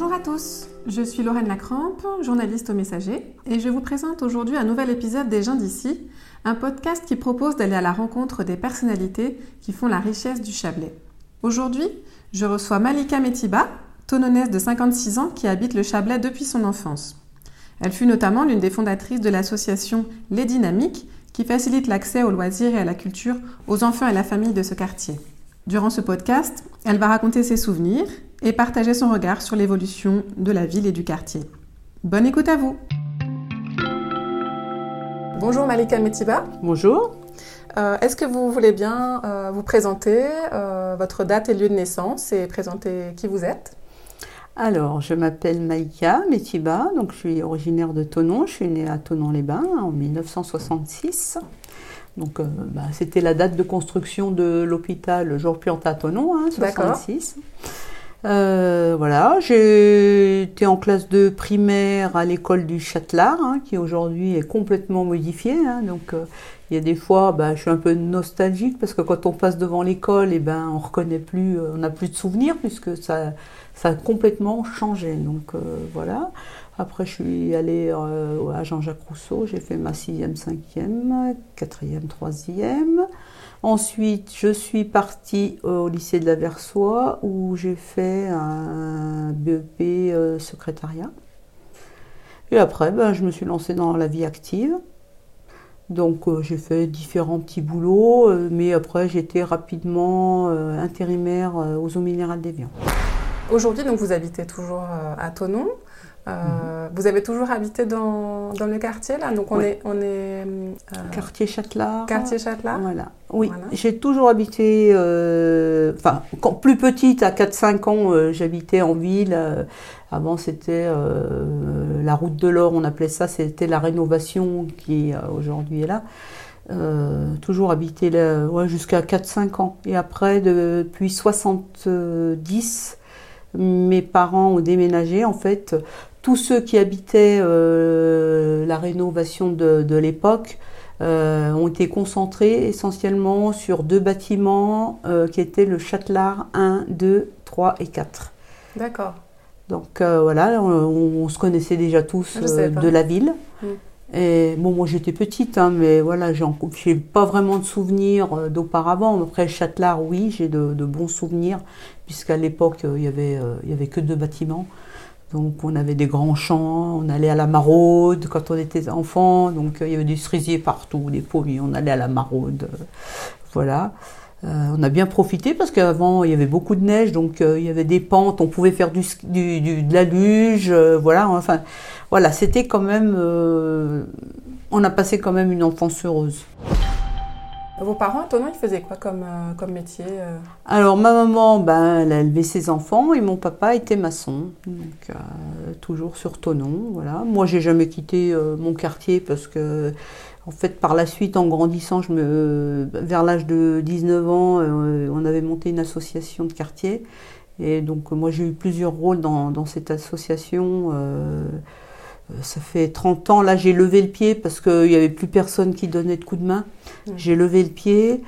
Bonjour à tous, je suis Lorraine Lacrampe, journaliste au Messager, et je vous présente aujourd'hui un nouvel épisode des gens d'ici, un podcast qui propose d'aller à la rencontre des personnalités qui font la richesse du Chablais. Aujourd'hui, je reçois Malika Metiba, tononnaise de 56 ans qui habite le Chablais depuis son enfance. Elle fut notamment l'une des fondatrices de l'association Les Dynamiques, qui facilite l'accès aux loisirs et à la culture aux enfants et à la famille de ce quartier. Durant ce podcast, elle va raconter ses souvenirs et partager son regard sur l'évolution de la ville et du quartier. Bonne écoute à vous Bonjour Malika Metiba. Bonjour. Euh, Est-ce que vous voulez bien euh, vous présenter euh, votre date et lieu de naissance et présenter qui vous êtes? Alors, je m'appelle Maïka Metiba, donc je suis originaire de Tonon. Je suis née à Tonon-les-Bains en 1966. Donc, euh, bah, c'était la date de construction de l'hôpital Georges Pianta à Tonon, hein, 66. Euh, voilà, été en classe de primaire à l'école du Châtelard, hein, qui aujourd'hui est complètement modifiée. hein. donc, euh, il y a des fois, bah, je suis un peu nostalgique parce que quand on passe devant l'école, et ben, on reconnaît plus, euh, on n'a plus de souvenirs puisque ça, ça a complètement changé. Donc euh, voilà. Après, je suis allée euh, à Jean-Jacques Rousseau. J'ai fait ma sixième, cinquième, quatrième, troisième. Ensuite, je suis partie au lycée de la Versoix où j'ai fait un BEP euh, secrétariat. Et après, ben, je me suis lancée dans la vie active. Donc euh, j'ai fait différents petits boulots, euh, mais après j'étais rapidement euh, intérimaire euh, aux eaux minérales d'Evian. Aujourd'hui, donc vous habitez toujours euh, à Tonon. Euh, Vous avez toujours habité dans, dans le quartier là? Donc on est, on est euh, Quartier Châtelard. quartier Châtelard? Voilà. Oui, Voilà. j'ai toujours habité, euh, enfin, plus petite, à 4-5 ans, j'habitais en ville. avant, c'était la route de l'or, on appelait ça, c'était la rénovation qui aujourd'hui est là. Euh, toujours habité là, ouais, jusqu'à 4-5 ans. Et après, de- depuis 70, mes parents ont déménagé. En fait, tous ceux qui habitaient euh, la rénovation de, de l'époque euh, ont été concentrés essentiellement sur deux bâtiments euh, qui étaient le Châtelard 1, 2, 3 et 4. D'accord. Donc voilà, on, on se connaissait déjà tous de la ville. Mm. Et bon, moi j'étais petite, hein, mais voilà, j'ai pas vraiment de souvenirs d'auparavant. Après Châtelard, oui, j'ai de, de bons souvenirs, puisqu'à l'époque il y avait il y avait que deux bâtiments. Donc on avait des grands champs, on allait à la maraude quand on était enfant, donc euh, il y avait des cerisiers partout, des pommiers, on allait à la maraude. euh, voilà. Euh, on a bien profité parce qu'avant il y avait beaucoup de neige, donc il y avait des pentes, on pouvait faire du, du- de la luge, voilà. Enfin, voilà, c'était quand même. on a passé quand même une enfance heureuse. Vos parents à Tonon, ils faisaient quoi comme, euh, comme métier euh? Alors ma maman, ben, elle a élevé ses enfants et mon papa était maçon, donc euh, toujours sur Tonon, voilà. Moi, j'ai jamais quitté mon quartier parce que, en fait, par la suite, en grandissant, je me, vers l'âge de 19 ans, on avait monté une association de quartier et donc moi j'ai eu plusieurs rôles dans, dans cette association. Ça fait 30 ans, là j'ai levé le pied parce qu'il n'y avait plus personne qui donnait de coup de main. Mm. J'ai levé le pied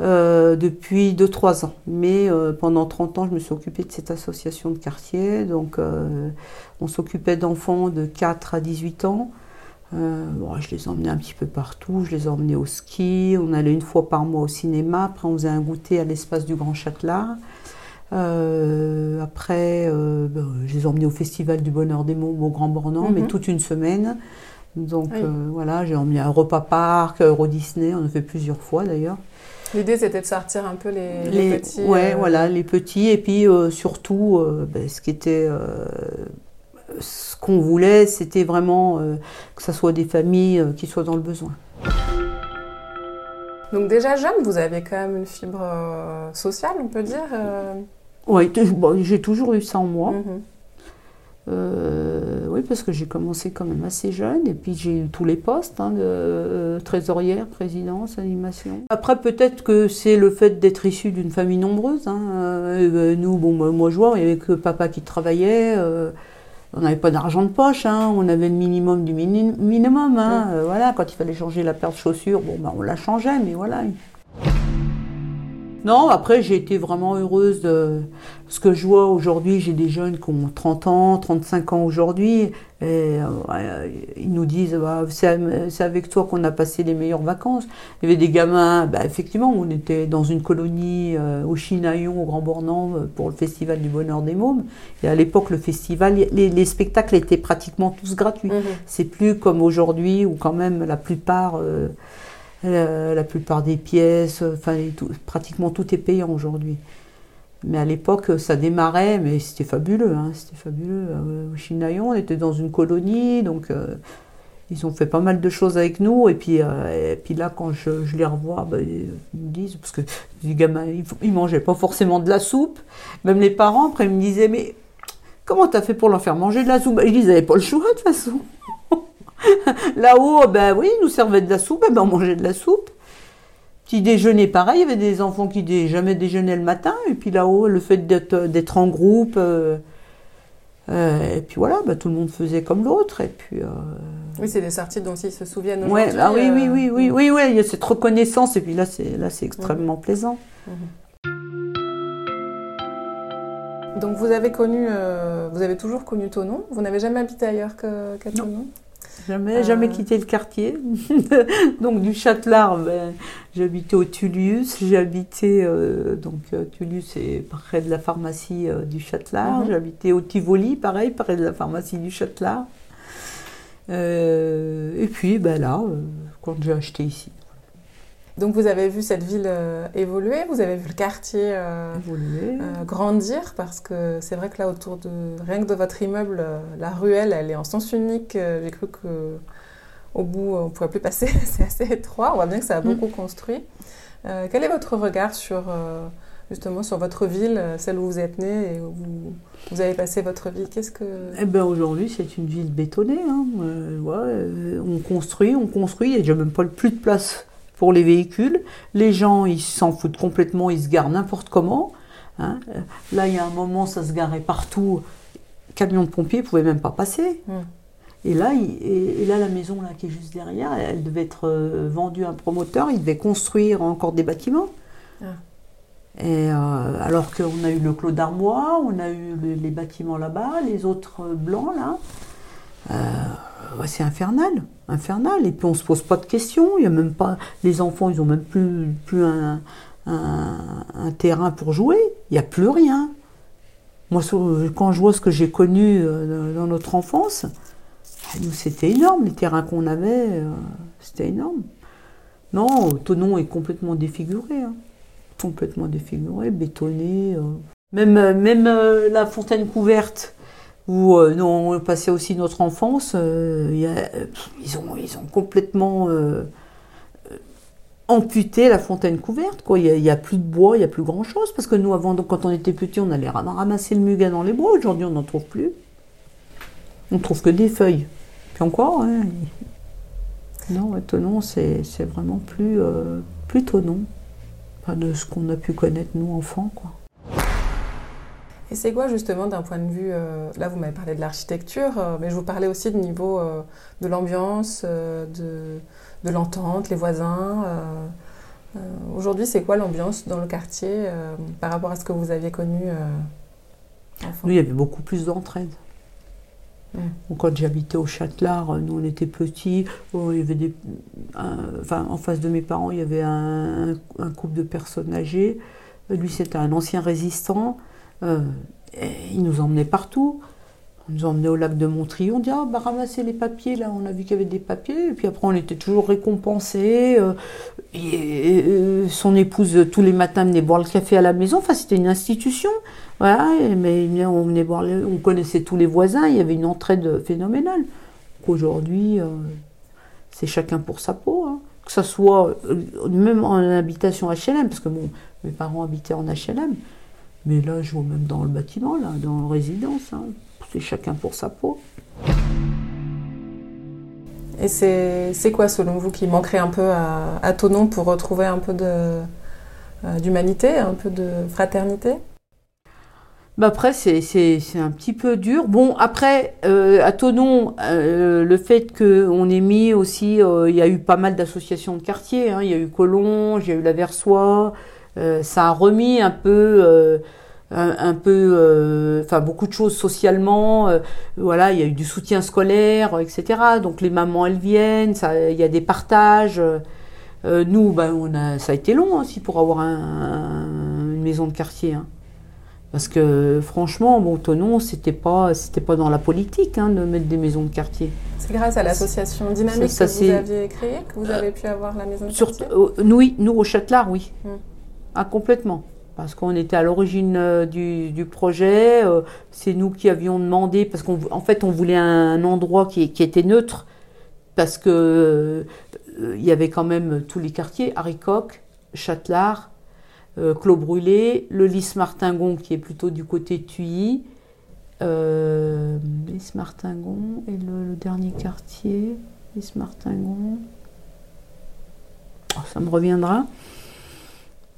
euh, depuis 2-3 ans. Mais euh, pendant 30 ans, je me suis occupée de cette association de quartier. Donc, euh, on s'occupait d'enfants de 4 à 18 ans. Euh, bon, je les emmenais un petit peu partout. Je les emmenais au ski. On allait une fois par mois au cinéma. Après, on faisait un goûter à l'espace du Grand Châtelard. Euh, après, euh, ben, je les emmenais au Festival du Bonheur des Mots au Grand Bornand, mais Mhm. toute une semaine. Donc Oui. euh, voilà, j'ai emmené à Europa Park, Euro Disney, on a fait plusieurs fois d'ailleurs. L'idée, c'était de sortir un peu les, Les, les petits. ouais, euh, voilà, les petits. Et puis surtout, ben, ce qui était, ce qu'on voulait, c'était vraiment euh, que ce soit des familles euh, qui soient dans le besoin. Donc déjà jeune, vous avez quand même une fibre euh, sociale, on peut dire. T- bon, j'ai toujours eu ça en moi. mhm. Euh, oui, parce que j'ai commencé quand même assez jeune, et puis j'ai eu tous les postes, hein, de euh, trésorière, présidence, animation. Après, peut-être que c'est le fait d'être issu d'une famille nombreuse. hein. Euh, nous, bon, moi, moi, je vois, il n'y avait que papa qui travaillait. on n'avait pas d'argent de poche, hein, on avait le minimum du mini- minimum. voilà, quand il fallait changer la paire de chaussures, bon, ben, on la changeait, mais voilà. Non, après, j'ai été vraiment heureuse de ce que je vois aujourd'hui. J'ai des jeunes qui ont 30 ans, 35 ans aujourd'hui. Et euh, ils nous disent bah, c'est avec toi qu'on a passé les meilleures vacances. Il y avait des gamins, bah, effectivement, on était dans une colonie euh, au Chinaillon, au Grand Bornand, euh, pour le Festival du Bonheur des Mômes. Et à l'époque, le festival, les, les, spectacles étaient pratiquement tous gratuits. Mhm. C'est plus comme aujourd'hui où, quand même, la plupart. La plupart des pièces, enfin pratiquement tout est payant aujourd'hui. Mais à l'époque, ça démarrait, mais c'était fabuleux, hein, c'était fabuleux. Euh, au Chinaillon, on était dans une colonie, donc euh, ils ont fait pas mal de choses avec nous. Et puis, euh, puis là, quand je, les revois, bah, ils me disent, parce que les gamins, ils, mangeaient pas forcément de la soupe. Même les parents, après, ils me disaient, mais comment t'as fait pour leur faire manger de la soupe? Ils disaient, ils n'avaient pas le choix de toute façon. Là-haut, ben oui, ils nous servaient de la soupe, ben on mangeait de la soupe. Petit déjeuner, pareil, il y avait des enfants qui jamais déjeunaient le matin, et puis là-haut, le fait d'être en groupe, euh, euh, et puis voilà, bah, tout le monde faisait comme l'autre, et puis... Euh, oui, c'est des sorties dont ils se souviennent aujourd'hui. Ouais, ah oui, oui, oui, oui, oui, oui, il y a cette reconnaissance, et puis là, c'est là, c'est extrêmement plaisant. Mhm. Donc vous avez connu, vous avez toujours connu Tonon. Vous n'avez jamais habité ailleurs qu'à Tonon Jamais, jamais euh. quitté le quartier. donc du Châtelard, ben, j'habitais au Tullius. J'habitais euh, donc euh, Tullius, c'est près de la pharmacie du Châtelard. Mhm. J'habitais au Tivoli, pareil, près de la pharmacie du Châtelard. et puis ben là, quand j'ai acheté ici. Donc vous avez vu cette ville euh, évoluer, vous avez vu le quartier euh, euh, grandir, parce que c'est vrai que là autour de rien que de votre immeuble, la ruelle, elle est en sens unique. J'ai cru que au bout on ne pourrait plus passer, c'est assez étroit. On voit bien que ça a mm. beaucoup construit. quel est votre regard sur justement sur votre ville, celle où vous êtes né et où vous, avez passé votre vie? Qu'est-ce que Eh ben aujourd'hui c'est une ville bétonnée. Hein. on construit, on construit, il n'y a déjà même pas plus de place pour les véhicules. Les gens, ils s'en foutent complètement, ils se garent n'importe comment. Hein. Là, il y a un moment, ça se garait partout. Camion de pompiers ne pouvait même pas passer. Hmm. Et là, et, là, la maison là, qui est juste derrière, elle devait être euh, vendue à un promoteur. Il devait construire encore des bâtiments. Ah. Et euh, alors qu'on a eu le Clos d'Armois, on a eu les bâtiments là-bas, les autres euh, blancs là. C'est infernal infernal. Et puis on se pose pas de questions. Il y a même pas les enfants, ils ont même plus plus un, un, terrain pour jouer. Il n'y a plus rien. Moi, quand je vois ce que j'ai connu euh, dans notre enfance, c'était énorme. Les terrains qu'on avait, euh, c'était énorme. Non, Tonon est complètement défiguré. Hein. Complètement défiguré, bétonné. Euh. Même, même la fontaine couverte, où euh, nous on passait aussi notre enfance, euh, ils, ont, ils ont complètement euh, amputé la fontaine couverte. Quoi. Il n'y a, plus de bois, il n'y a plus grand-chose. Parce que nous, avant, quand on était petits, on allait ramasser le muguet dans les bois. Aujourd'hui, on n'en trouve plus. On trouve que des feuilles. Puis encore, hein, non, étonnant, c'est vraiment plus, plus tonnant. Pas de ce qu'on a pu connaître, nous, enfants. Quoi. Et c'est quoi justement d'un point de vue, euh, là vous m'avez parlé de l'architecture, euh, mais je vous parlais aussi du niveau euh, de l'ambiance, de, de l'entente, les voisins. Aujourd'hui, c'est quoi l'ambiance dans le quartier par rapport à ce que vous aviez connu Nous, il y avait beaucoup plus d'entraide. Mmh. Quand j'habitais au Châtelard, nous on était petits, oh, il y avait des, enfin, en face de mes parents, il y avait un, un couple de personnes âgées. Lui, c'était un ancien résistant. Euh, il nous emmenait partout. On nous emmenait au lac de Montrion, on dit ah bah ramasser les papiers là, on a vu qu'il y avait des papiers, et puis après on était toujours récompensés. Euh, et, euh, son épouse tous les matins venait boire le café à la maison, enfin c'était une institution. Mais on venait boire, on connaissait tous les voisins, il y avait une entraide phénoménale. Aujourd'hui, c'est chacun pour sa peau, hein. que ce soit même en habitation HLM, parce que mes parents habitaient en HLM. Mais là, je vois même dans le bâtiment, là, dans la résidence, hein. c'est chacun pour sa peau. Et c'est quoi, selon vous, qui manquerait un peu à, à Tonon pour retrouver un peu euh, d'humanité, un peu de fraternité? Bah après, c'est un petit peu dur. Bon, après, euh, à Tonon, euh, le fait qu'on ait mis aussi, il y a eu pas mal d'associations de quartier. Hein. Il y a eu Collonges, il y a eu la Versoix, ça a remis un peu un, peu, enfin beaucoup de choses socialement. voilà, il y a eu du soutien scolaire, etc. Donc les mamans elles viennent, il y a des partages. nous, ben, on a, ça a été long aussi pour avoir une maison de quartier. Hein. Parce que franchement, bon, Tonon, c'était pas, c'était pas dans la politique hein, de mettre des maisons de quartier. C'est grâce à l'association Dynamique que vous aviez créée que vous avez pu avoir la maison de quartier. nous, oui, nous au Châtelard, oui, hmm. Ah complètement. Parce qu'on était à l'origine euh, du, projet, euh, c'est nous qui avions demandé, parce qu'en fait on voulait un, endroit qui, était neutre, parce que euh, y avait quand même tous les quartiers, Haricoq, Châtelard, euh, Clos Brûlé, le Lys Martingon qui est plutôt du côté Tuilly, euh, Lys Martingon et le, dernier quartier, Lys Martingon. Oh, ça me reviendra.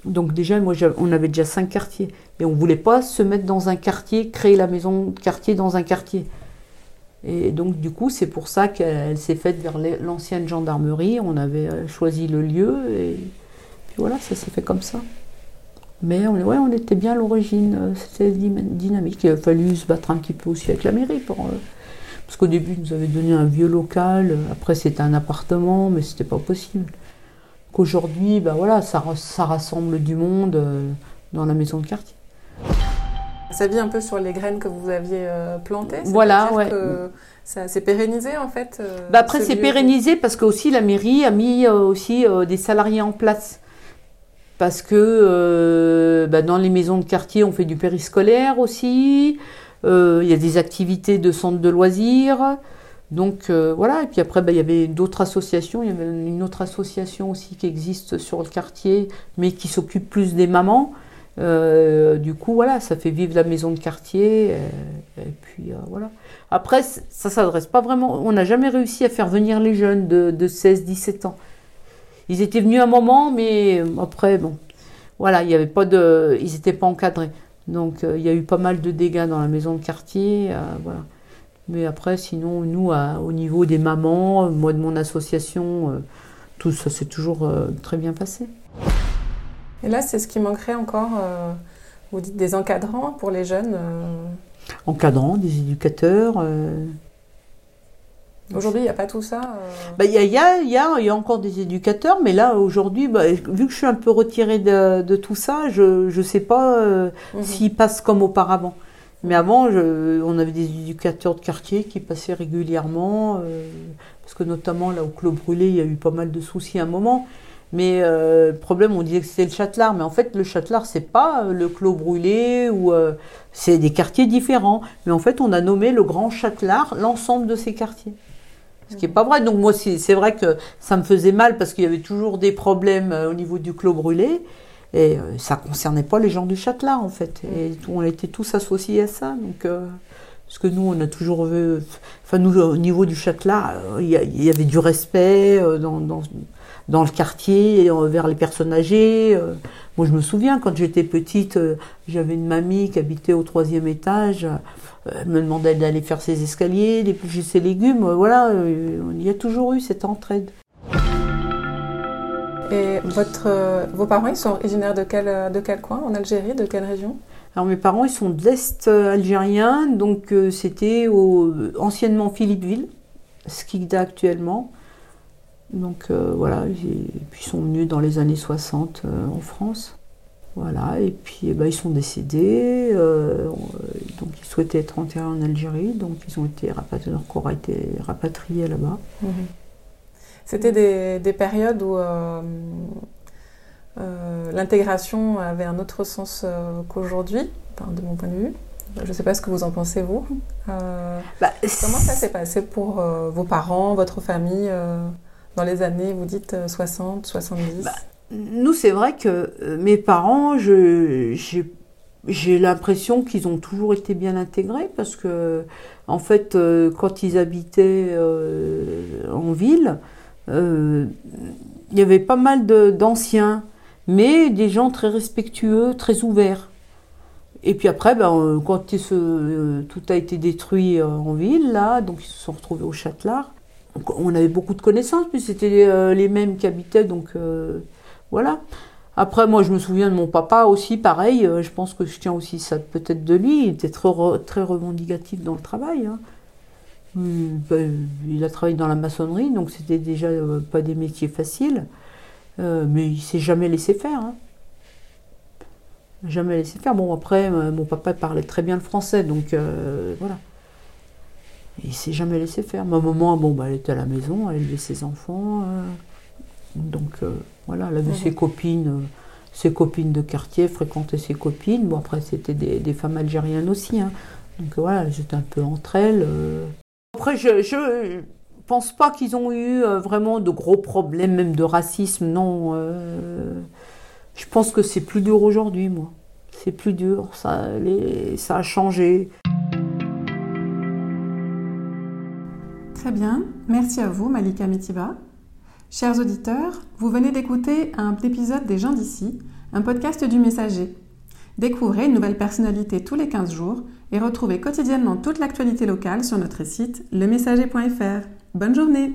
Donc déjà, moi, on avait déjà cinq quartiers. Et on ne voulait pas se mettre dans un quartier, créer la maison de quartier dans un quartier. Et donc, du coup, c'est pour ça qu'elle s'est faite vers l'ancienne gendarmerie. On avait euh, choisi le lieu et puis voilà, ça s'est fait comme ça. Mais on, était bien à l'origine, euh, c'était dynamique. Il a fallu se battre un petit peu aussi avec la mairie. Euh, parce qu'au début, ils nous avaient donné un vieux local, après c'était un appartement, mais c'était pas possible. Qu'aujourd'hui, ben voilà, ça, ça, rassemble du monde euh, dans la maison de quartier. Ça vit un peu sur les graines que vous aviez plantées Voilà, ouais. ça s'est pérennisé en fait bah Après, c'est pérennisé parce que aussi la mairie a mis aussi des salariés en place parce que euh, bah, dans les maisons de quartier, on fait du périscolaire aussi. Euh, il y a des activités de centres de loisirs. Donc euh, voilà, et puis après, bah, il y avait d'autres associations. Il y avait une autre association aussi qui existe sur le quartier, mais qui s'occupe plus des mamans. du coup, voilà, ça fait vivre la maison de quartier. et puis voilà. Après, ça s'adresse pas vraiment. On n'a jamais réussi à faire venir les jeunes de, de 16-17 ans. Ils étaient venus un moment, mais après, bon, voilà, il y avait pas de, ils n'étaient pas encadrés. Donc euh, il y a eu pas mal de dégâts dans la maison de quartier, euh, voilà. Mais après, sinon, nous, au niveau des mamans, moi de mon association, euh, tout ça s'est toujours très bien passé. Et là, c'est ce qui manquerait encore. vous dites des encadrants pour les jeunes. Encadrants, des éducateurs. Aujourd'hui, il n'y a pas tout ça Il y, a, encore des éducateurs, mais là, aujourd'hui, bah, vu que je suis un peu retirée de, tout ça, je ne sais pas euh, mhm. s'ils passent comme auparavant. Mais avant, on avait des éducateurs de quartier qui passaient régulièrement, euh, parce que notamment là au Clos Brûlé, il y a eu pas mal de soucis à un moment. Mais euh, le problème, on disait que c'était le Châtelard, mais en fait, le Châtelard, c'est pas le Clos Brûlé ou c'est des quartiers différents. Mais en fait, on a nommé le Grand Châtelard l'ensemble de ces quartiers. Ce qui n'est pas vrai. Donc moi, c'est vrai que ça me faisait mal parce qu'il y avait toujours des problèmes euh, au niveau du clos brûlé. Et euh, ça concernait pas les gens du Châtelat, en fait. Et on était tous associés à ça. Donc, euh, parce que nous, on a toujours vu... Enfin, nous, au niveau du Châtelat, il y, avait du respect dans, dans, dans le quartier, vers les personnes âgées. Moi, je me souviens, quand j'étais petite, j'avais une mamie qui habitait au troisième étage. Elle me demandait d'aller faire ses escaliers, d'éplucher ses légumes. Voilà, euh, il y a toujours eu cette entraide. Et votre, euh, vos parents, ils sont originaires de quel, de quel coin En Algérie De quelle région? Alors mes parents, ils sont de l'Est algérien, donc euh, c'était anciennement Philippeville, Skikda actuellement. Donc voilà, et puis ils sont venus dans les années 60 en France. Voilà, et puis eh ben, ils sont décédés, euh, donc ils souhaitaient être enterrés en Algérie, donc ils ont été rapatriés, leur corps a été rapatrié là-bas. Mhm. C'était des, périodes où euh, euh, l'intégration avait un autre sens qu'aujourd'hui, de mon point de vue. Je ne sais pas ce que vous en pensez, vous. Bah, comment ça s'est passé pour vos parents, votre famille, dans les années, vous dites 60, 70 nous, c'est vrai que euh, mes parents, j'ai l'impression qu'ils ont toujours été bien intégrés parce que, en fait, euh, quand ils habitaient euh, en ville, il y avait pas mal d'anciens, mais des gens très respectueux, très ouverts. Et puis après, ben, quand tout a été détruit en ville, là, donc ils se sont retrouvés au Châtelard, on avait beaucoup de connaissances, puis c'était les mêmes qui habitaient, donc voilà. Après, moi, je me souviens de mon papa aussi, pareil. Je pense que je tiens aussi ça peut-être de lui. Il était très, très revendicatif dans le travail. Hein. Hum, ben, il a travaillé dans la maçonnerie, donc c'était déjà pas des métiers faciles. mais il s'est jamais laissé faire. Hein jamais laissé faire. Bon, après, euh, mon papa parlait très bien le français, donc euh, voilà. il s'est jamais laissé faire. Ma maman, bon, bah, elle était à la maison, elle élevait ses enfants. Euh, donc voilà, elle avait ses copines, ses copines de quartier, fréquentait ses copines. Bon, après, c'était des, femmes algériennes aussi. Hein. Donc voilà, j'étais un peu entre elles. Après, je, je pense pas qu'ils ont eu vraiment de gros problèmes, même de racisme, non. Je pense que c'est plus dur aujourd'hui, moi. C'est plus dur, ça, ça a changé. Très bien, merci à vous, Malika Mitiba. Chers auditeurs, vous venez d'écouter un épisode des gens d'ici, un podcast du Messager. Découvrez une nouvelle personnalité tous les 15 jours et retrouvez quotidiennement toute l'actualité locale sur notre site lemessager.fr. Bonne journée